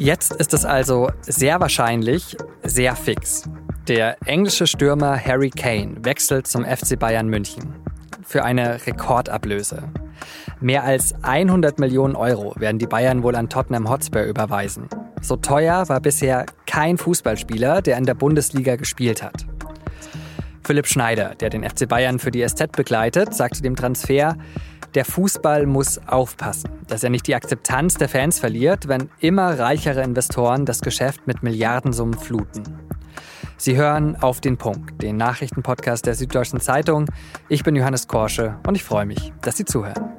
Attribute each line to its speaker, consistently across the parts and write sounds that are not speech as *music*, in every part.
Speaker 1: Jetzt ist es also sehr wahrscheinlich sehr fix. Der englische Stürmer Harry Kane wechselt zum FC Bayern München für eine Rekordablöse. Mehr als 100 Millionen Euro werden die Bayern wohl an Tottenham Hotspur überweisen. So teuer war bisher kein Fußballspieler, der in der Bundesliga gespielt hat. Philipp Schneider, der den FC Bayern für die SZ begleitet, sagte dem Transfer, der Fußball muss aufpassen, dass er nicht die Akzeptanz der Fans verliert, wenn immer reichere Investoren das Geschäft mit Milliardensummen fluten. Sie hören auf den Punkt, den Nachrichtenpodcast der Süddeutschen Zeitung. Ich bin Johannes Korsche und ich freue mich, dass Sie zuhören.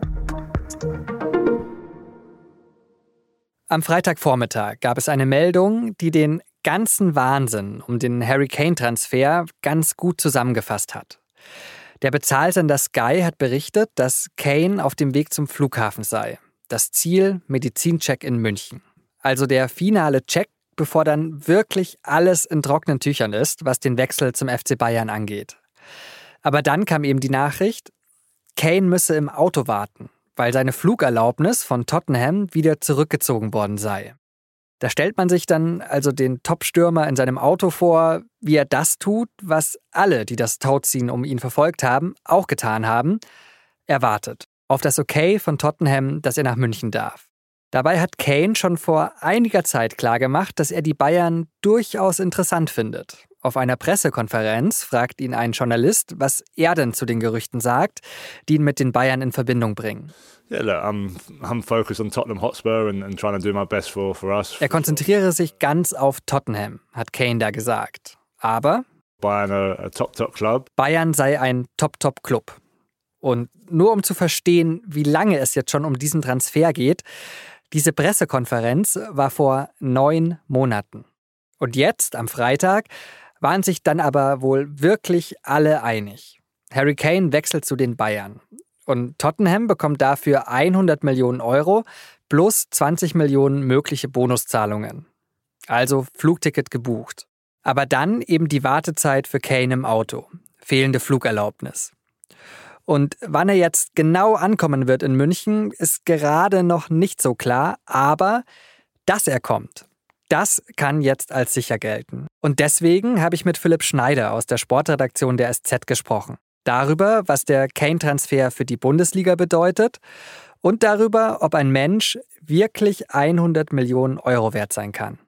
Speaker 1: Am Freitagvormittag gab es eine Meldung, die den ganzen Wahnsinn um den Harry Kane-Transfer ganz gut zusammengefasst hat. Der Bezahlsender Sky hat berichtet, dass Kane auf dem Weg zum Flughafen sei. Das Ziel Medizincheck in München. Also der finale Check bevor dann wirklich alles in trockenen Tüchern ist, was den Wechsel zum FC Bayern angeht. Aber dann kam eben die Nachricht, Kane müsse im Auto warten, weil seine Flugerlaubnis von Tottenham wieder zurückgezogen worden sei. Da stellt man sich dann also den Top-Stürmer in seinem Auto vor, wie er das tut, was alle, die das Tauziehen um ihn verfolgt haben, auch getan haben. Er wartet auf das Okay von Tottenham, dass er nach München darf. Dabei hat Kane schon vor einiger Zeit klargemacht, dass er die Bayern durchaus interessant findet. Auf einer Pressekonferenz fragt ihn ein Journalist, was er denn zu den Gerüchten sagt, die ihn mit den Bayern in Verbindung bringen. Er konzentriere sich ganz auf Tottenham, hat Kane da gesagt. Aber Bayern, top, top Club. Bayern sei ein Top-Top-Club. Und nur um zu verstehen, wie lange es jetzt schon um diesen Transfer geht, diese Pressekonferenz war vor neun Monaten. Und jetzt, am Freitag, waren sich dann aber wohl wirklich alle einig. Harry Kane wechselt zu den Bayern. Und Tottenham bekommt dafür 100 Millionen Euro plus 20 Millionen mögliche Bonuszahlungen. Also Flugticket gebucht. Aber dann eben die Wartezeit für Kane im Auto. Fehlende Flugerlaubnis. Und wann er jetzt genau ankommen wird in München, ist gerade noch nicht so klar, aber dass er kommt, das kann jetzt als sicher gelten. Und deswegen habe ich mit Philipp Schneider aus der Sportredaktion der SZ gesprochen. Darüber, was der Kane-Transfer für die Bundesliga bedeutet und darüber, ob ein Mensch wirklich 100 Millionen Euro wert sein kann.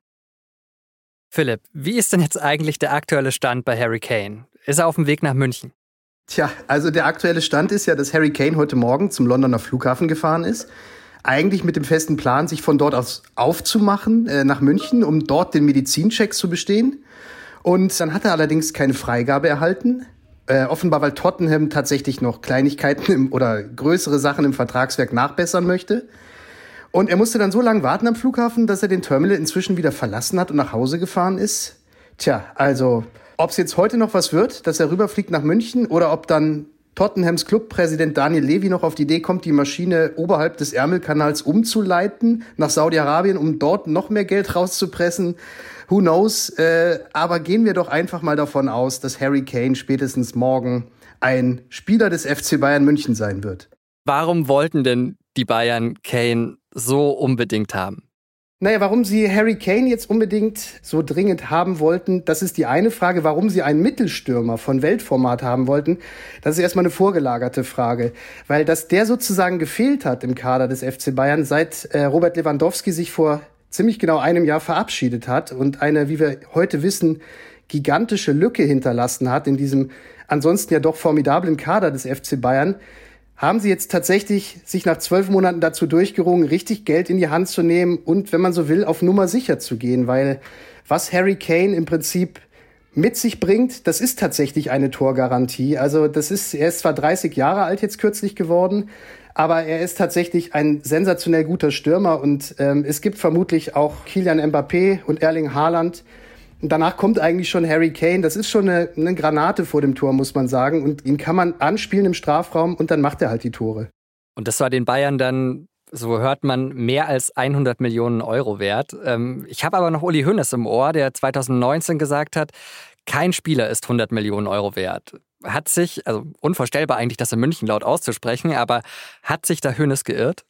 Speaker 1: Philipp, wie ist denn jetzt eigentlich der aktuelle Stand bei Harry Kane? Ist er auf dem Weg nach München?
Speaker 2: Tja, also der aktuelle Stand ist ja, dass Harry Kane heute Morgen zum Londoner Flughafen gefahren ist. Eigentlich mit dem festen Plan, sich von dort aus aufzumachen äh, nach München, um dort den Medizincheck zu bestehen. Und dann hat er allerdings keine Freigabe erhalten. Äh, offenbar, weil Tottenham tatsächlich noch Kleinigkeiten im, oder größere Sachen im Vertragswerk nachbessern möchte. Und er musste dann so lange warten am Flughafen, dass er den Terminal inzwischen wieder verlassen hat und nach Hause gefahren ist. Tja, also ob es jetzt heute noch was wird, dass er rüberfliegt nach München oder ob dann Tottenhams Clubpräsident Daniel Levy noch auf die Idee kommt, die Maschine oberhalb des Ärmelkanals umzuleiten nach Saudi-Arabien, um dort noch mehr Geld rauszupressen. Who knows? Äh, aber gehen wir doch einfach mal davon aus, dass Harry Kane spätestens morgen ein Spieler des FC Bayern München sein wird.
Speaker 1: Warum wollten denn die Bayern Kane so unbedingt haben?
Speaker 2: Naja, warum Sie Harry Kane jetzt unbedingt so dringend haben wollten, das ist die eine Frage. Warum Sie einen Mittelstürmer von Weltformat haben wollten, das ist erstmal eine vorgelagerte Frage. Weil dass der sozusagen gefehlt hat im Kader des FC Bayern, seit äh, Robert Lewandowski sich vor ziemlich genau einem Jahr verabschiedet hat und eine, wie wir heute wissen, gigantische Lücke hinterlassen hat in diesem ansonsten ja doch formidablen Kader des FC Bayern, haben sie jetzt tatsächlich sich nach zwölf Monaten dazu durchgerungen, richtig Geld in die Hand zu nehmen und, wenn man so will, auf Nummer sicher zu gehen, weil was Harry Kane im Prinzip mit sich bringt, das ist tatsächlich eine Torgarantie. Also das ist, er ist zwar 30 Jahre alt jetzt kürzlich geworden, aber er ist tatsächlich ein sensationell guter Stürmer und ähm, es gibt vermutlich auch Kilian Mbappé und Erling Haaland, danach kommt eigentlich schon Harry Kane. Das ist schon eine, eine Granate vor dem Tor, muss man sagen. Und ihn kann man anspielen im Strafraum und dann macht er halt die Tore.
Speaker 1: Und das war den Bayern dann, so hört man, mehr als 100 Millionen Euro wert. Ähm, ich habe aber noch Uli Hünnes im Ohr, der 2019 gesagt hat, kein Spieler ist 100 Millionen Euro wert. Hat sich, also unvorstellbar eigentlich, das in München laut auszusprechen, aber hat sich da Hünnes geirrt?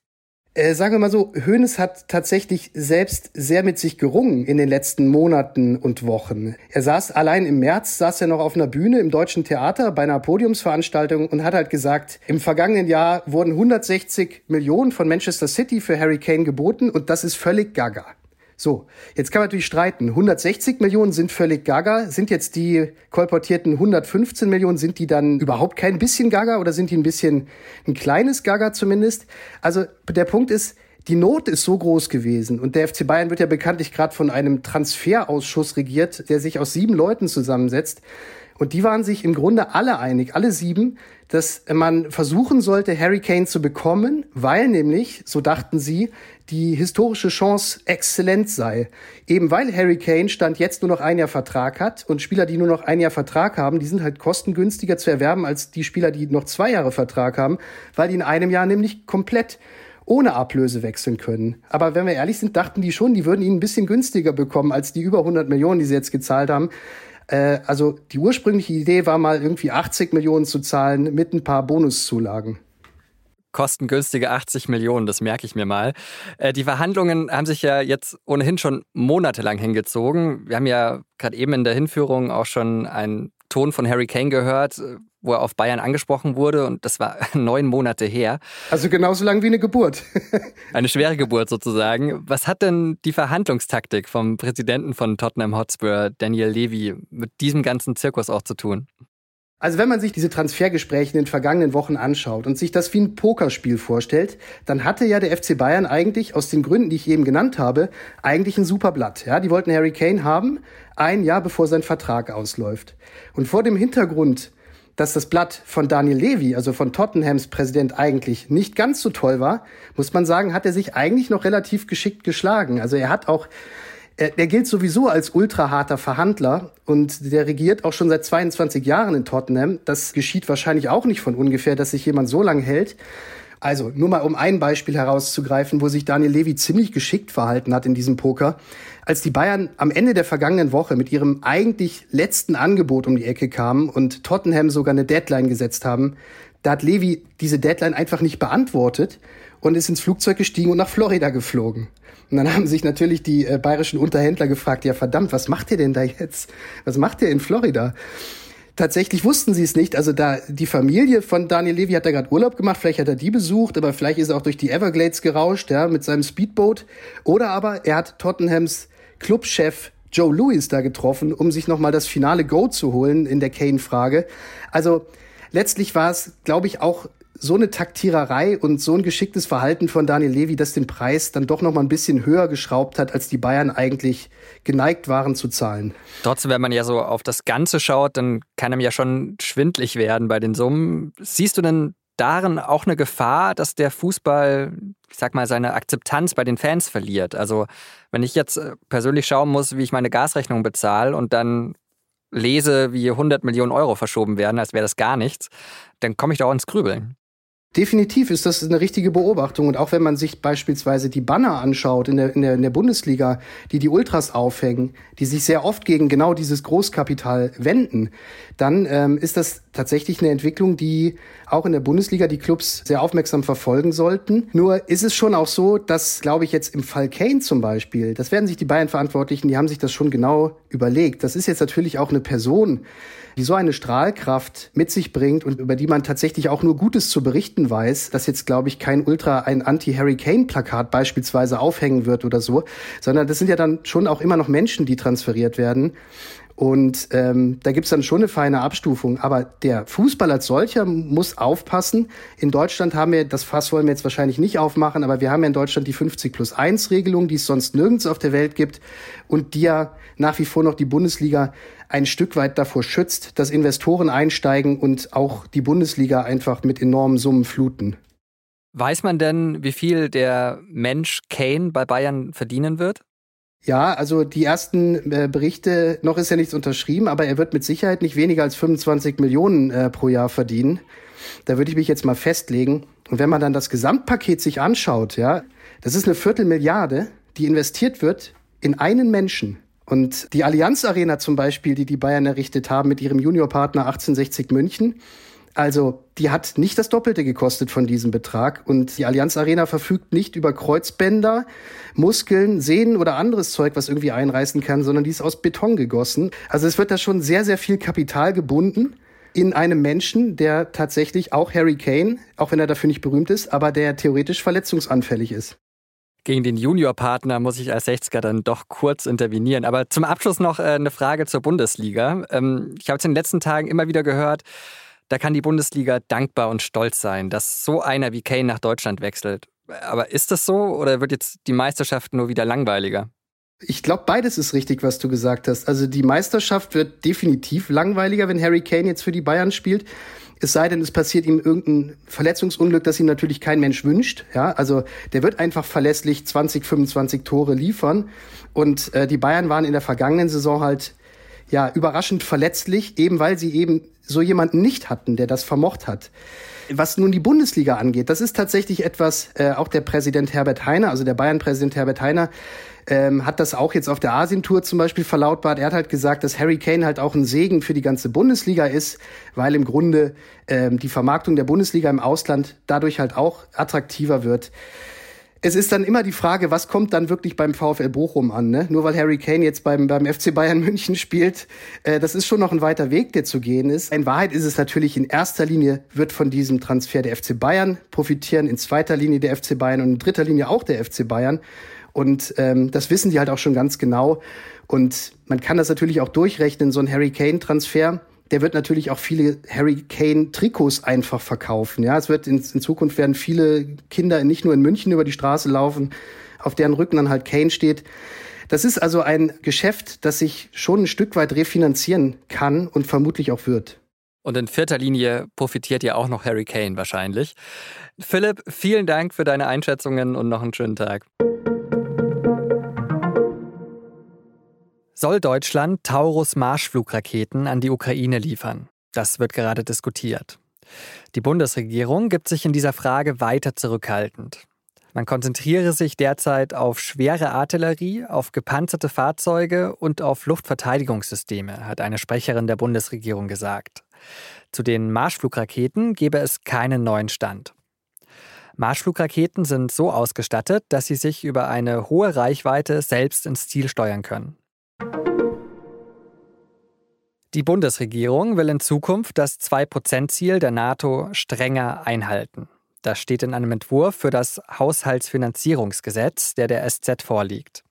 Speaker 2: Äh, sagen wir mal so, Hoeneß hat tatsächlich selbst sehr mit sich gerungen in den letzten Monaten und Wochen. Er saß allein im März, saß er noch auf einer Bühne im Deutschen Theater bei einer Podiumsveranstaltung und hat halt gesagt, im vergangenen Jahr wurden 160 Millionen von Manchester City für Harry Kane geboten und das ist völlig gaga. So, jetzt kann man natürlich streiten. 160 Millionen sind völlig gaga. Sind jetzt die kolportierten 115 Millionen, sind die dann überhaupt kein bisschen gaga oder sind die ein bisschen ein kleines gaga zumindest? Also der Punkt ist, die Not ist so groß gewesen und der FC Bayern wird ja bekanntlich gerade von einem Transferausschuss regiert, der sich aus sieben Leuten zusammensetzt. Und die waren sich im Grunde alle einig, alle sieben, dass man versuchen sollte, Harry Kane zu bekommen, weil nämlich, so dachten sie, die historische Chance exzellent sei. Eben weil Harry Kane Stand jetzt nur noch ein Jahr Vertrag hat und Spieler, die nur noch ein Jahr Vertrag haben, die sind halt kostengünstiger zu erwerben als die Spieler, die noch zwei Jahre Vertrag haben, weil die in einem Jahr nämlich komplett ohne Ablöse wechseln können. Aber wenn wir ehrlich sind, dachten die schon, die würden ihn ein bisschen günstiger bekommen als die über 100 Millionen, die sie jetzt gezahlt haben. Äh, also die ursprüngliche Idee war mal irgendwie 80 Millionen zu zahlen mit ein paar Bonuszulagen
Speaker 1: kostengünstige 80 Millionen, das merke ich mir mal. Äh, die Verhandlungen haben sich ja jetzt ohnehin schon monatelang hingezogen. Wir haben ja gerade eben in der Hinführung auch schon einen Ton von Harry Kane gehört, wo er auf Bayern angesprochen wurde und das war *laughs* neun Monate her.
Speaker 2: Also genauso lang wie eine Geburt. *laughs*
Speaker 1: eine schwere Geburt sozusagen. Was hat denn die Verhandlungstaktik vom Präsidenten von Tottenham Hotspur, Daniel Levy, mit diesem ganzen Zirkus auch zu tun?
Speaker 2: Also wenn man sich diese Transfergespräche in den vergangenen Wochen anschaut und sich das wie ein Pokerspiel vorstellt, dann hatte ja der FC Bayern eigentlich aus den Gründen, die ich eben genannt habe, eigentlich ein super Blatt. Ja, die wollten Harry Kane haben, ein Jahr bevor sein Vertrag ausläuft. Und vor dem Hintergrund, dass das Blatt von Daniel Levy, also von Tottenhams Präsident, eigentlich nicht ganz so toll war, muss man sagen, hat er sich eigentlich noch relativ geschickt geschlagen. Also er hat auch er, der gilt sowieso als ultraharter Verhandler und der regiert auch schon seit 22 Jahren in Tottenham. Das geschieht wahrscheinlich auch nicht von ungefähr, dass sich jemand so lange hält. Also nur mal um ein Beispiel herauszugreifen, wo sich Daniel Levy ziemlich geschickt verhalten hat in diesem Poker. Als die Bayern am Ende der vergangenen Woche mit ihrem eigentlich letzten Angebot um die Ecke kamen und Tottenham sogar eine Deadline gesetzt haben, da hat Levy diese Deadline einfach nicht beantwortet und ist ins Flugzeug gestiegen und nach Florida geflogen. Und dann haben sich natürlich die äh, bayerischen Unterhändler gefragt, ja verdammt, was macht ihr denn da jetzt? Was macht ihr in Florida? Tatsächlich wussten sie es nicht. Also da die Familie von Daniel Levy hat da gerade Urlaub gemacht, vielleicht hat er die besucht, aber vielleicht ist er auch durch die Everglades gerauscht, ja, mit seinem Speedboat. Oder aber er hat Tottenhams Clubchef Joe Louis da getroffen, um sich nochmal das finale Go zu holen in der Kane-Frage. Also letztlich war es, glaube ich, auch so eine Taktiererei und so ein geschicktes Verhalten von Daniel Levy, das den Preis dann doch noch mal ein bisschen höher geschraubt hat, als die Bayern eigentlich geneigt waren zu zahlen.
Speaker 1: Trotzdem, wenn man ja so auf das Ganze schaut, dann kann einem ja schon schwindlig werden bei den Summen. Siehst du denn darin auch eine Gefahr, dass der Fußball, ich sag mal, seine Akzeptanz bei den Fans verliert? Also, wenn ich jetzt äh, persönlich schauen muss, wie ich meine Gasrechnung bezahle und dann lese, wie 100 Millionen Euro verschoben werden, als wäre das gar nichts, dann komme ich da auch ins Grübeln.
Speaker 2: Definitiv ist das eine richtige Beobachtung. Und auch wenn man sich beispielsweise die Banner anschaut in der, in der, in der Bundesliga, die die Ultras aufhängen, die sich sehr oft gegen genau dieses Großkapital wenden, dann ähm, ist das tatsächlich eine Entwicklung, die auch in der Bundesliga die Clubs sehr aufmerksam verfolgen sollten. Nur ist es schon auch so, dass, glaube ich, jetzt im Fall Kane zum Beispiel, das werden sich die Bayern-Verantwortlichen, die haben sich das schon genau überlegt. Das ist jetzt natürlich auch eine Person, die so eine Strahlkraft mit sich bringt und über die man tatsächlich auch nur Gutes zu berichten weiß, dass jetzt, glaube ich, kein Ultra ein Anti-Harry Kane-Plakat beispielsweise aufhängen wird oder so, sondern das sind ja dann schon auch immer noch Menschen, die transferiert werden. Und ähm, da gibt's dann schon eine feine Abstufung. Aber der Fußball als solcher muss aufpassen. In Deutschland haben wir, das Fass wollen wir jetzt wahrscheinlich nicht aufmachen, aber wir haben ja in Deutschland die 50 plus 1 Regelung, die es sonst nirgends auf der Welt gibt und die ja nach wie vor noch die Bundesliga ein Stück weit davor schützt, dass Investoren einsteigen und auch die Bundesliga einfach mit enormen Summen fluten.
Speaker 1: Weiß man denn, wie viel der Mensch Kane bei Bayern verdienen wird?
Speaker 2: Ja, also die ersten äh, Berichte, noch ist ja nichts unterschrieben, aber er wird mit Sicherheit nicht weniger als 25 Millionen äh, pro Jahr verdienen. Da würde ich mich jetzt mal festlegen. Und wenn man dann das Gesamtpaket sich anschaut, ja, das ist eine Viertelmilliarde, die investiert wird in einen Menschen. Und die Allianz Arena zum Beispiel, die die Bayern errichtet haben mit ihrem Juniorpartner 1860 München, Also die hat nicht das Doppelte gekostet von diesem Betrag und die Allianz Arena verfügt nicht über Kreuzbänder, Muskeln, Sehnen oder anderes Zeug, was irgendwie einreißen kann, sondern die ist aus Beton gegossen. Also es wird da schon sehr, sehr viel Kapital gebunden in einem Menschen, der tatsächlich auch Harry Kane, auch wenn er dafür nicht berühmt ist, aber der theoretisch verletzungsanfällig ist.
Speaker 1: Gegen den Juniorpartner muss ich als 60er dann doch kurz intervenieren. Aber zum Abschluss noch äh, eine Frage zur Bundesliga. Ähm, ich habe es in den letzten Tagen immer wieder gehört, da kann die Bundesliga dankbar und stolz sein, dass so einer wie Kane nach Deutschland wechselt. Aber ist das so oder wird jetzt die Meisterschaft nur wieder langweiliger?
Speaker 2: Ich glaube, beides ist richtig, was du gesagt hast. Also die Meisterschaft wird definitiv langweiliger, wenn Harry Kane jetzt für die Bayern spielt. Es sei denn, es passiert ihm irgendein Verletzungsunglück, das ihm natürlich kein Mensch wünscht. Ja, also der wird einfach verlässlich 20, 25 Tore liefern. Und äh, die Bayern waren in der vergangenen Saison halt ja überraschend verletzlich, eben weil sie eben so jemanden nicht hatten, der das vermocht hat. Was nun die Bundesliga angeht, das ist tatsächlich etwas, äh, auch der Präsident Herbert Heiner, also der Bayern-Präsident Herbert Heiner, ähm, hat das auch jetzt auf der Asien-Tour zum Beispiel verlautbart. Er hat halt gesagt, dass Harry Kane halt auch ein Segen für die ganze Bundesliga ist, weil im Grunde ähm, die Vermarktung der Bundesliga im Ausland dadurch halt auch attraktiver wird es ist dann immer die Frage, was kommt dann wirklich beim VfL Bochum an? Ne? Nur weil Harry Kane jetzt beim, beim FC Bayern *laughs* München spielt, äh, das ist schon noch ein weiter Weg, der zu gehen ist. In Wahrheit ist es natürlich in erster Linie, wird von diesem Transfer der FC Bayern profitieren, in zweiter Linie der FC Bayern und in dritter Linie auch der FC Bayern. Und ähm, das wissen die halt auch schon ganz genau. Und man kann das natürlich auch durchrechnen, so ein Harry Kane-Transfer der wird natürlich auch viele Harry Kane Trikots einfach verkaufen. Ja, es wird in, in Zukunft werden viele Kinder nicht nur in München über die Straße laufen, auf deren Rücken dann halt Kane steht. Das ist also ein Geschäft, das sich schon ein Stück weit refinanzieren kann und vermutlich auch wird.
Speaker 1: Und in vierter Linie profitiert ja auch noch Harry Kane wahrscheinlich. Philipp, vielen Dank für deine Einschätzungen und noch einen schönen Tag. Soll Deutschland Taurus-Marschflugraketen an die Ukraine liefern? Das wird gerade diskutiert. Die Bundesregierung gibt sich in dieser Frage weiter zurückhaltend. Man konzentriere sich derzeit auf schwere Artillerie, auf gepanzerte Fahrzeuge und auf Luftverteidigungssysteme, hat eine Sprecherin der Bundesregierung gesagt. Zu den Marschflugraketen gebe es keinen neuen Stand. Marschflugraketen sind so ausgestattet, dass sie sich über eine hohe Reichweite selbst ins Ziel steuern können. Die Bundesregierung will in Zukunft das 2-Prozent-Ziel der NATO strenger einhalten. Das steht in einem Entwurf für das Haushaltsfinanzierungsgesetz, der der SZ vorliegt.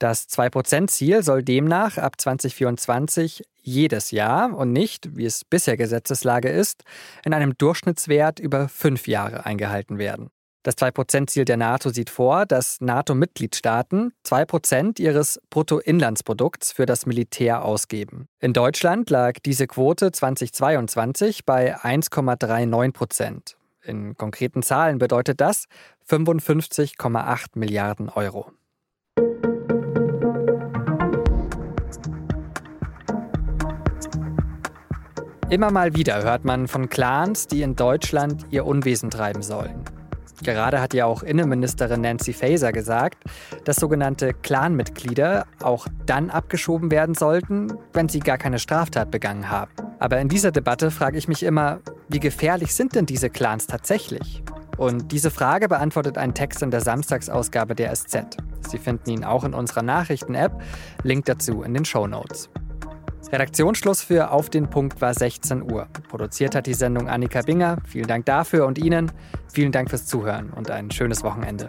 Speaker 1: Das 2-Prozent-Ziel soll demnach ab 2024 jedes Jahr und nicht, wie es bisher Gesetzeslage ist, in einem Durchschnittswert über fünf Jahre eingehalten werden. Das 2%-Ziel der NATO sieht vor, dass NATO-Mitgliedstaaten 2% ihres Bruttoinlandsprodukts für das Militär ausgeben. In Deutschland lag diese Quote 2022 bei 1,39% In konkreten Zahlen bedeutet das 55,8 Milliarden Euro. Immer mal wieder hört man von Clans, die in Deutschland ihr Unwesen treiben sollen. Gerade hat ja auch Innenministerin Nancy Faeser gesagt, dass sogenannte Clanmitglieder auch dann abgeschoben werden sollten, wenn sie gar keine Straftat begangen haben. Aber in dieser Debatte frage ich mich immer, wie gefährlich sind denn diese Clans tatsächlich? Und diese Frage beantwortet ein Text in der Samstagsausgabe der SZ. Sie finden ihn auch in unserer Nachrichten-App. Link dazu in den Show Notes. Redaktionsschluss für Auf den Punkt war 16 Uhr. Produziert hat die Sendung Annika Binger. Vielen Dank dafür und Ihnen. Vielen Dank fürs Zuhören und ein schönes Wochenende.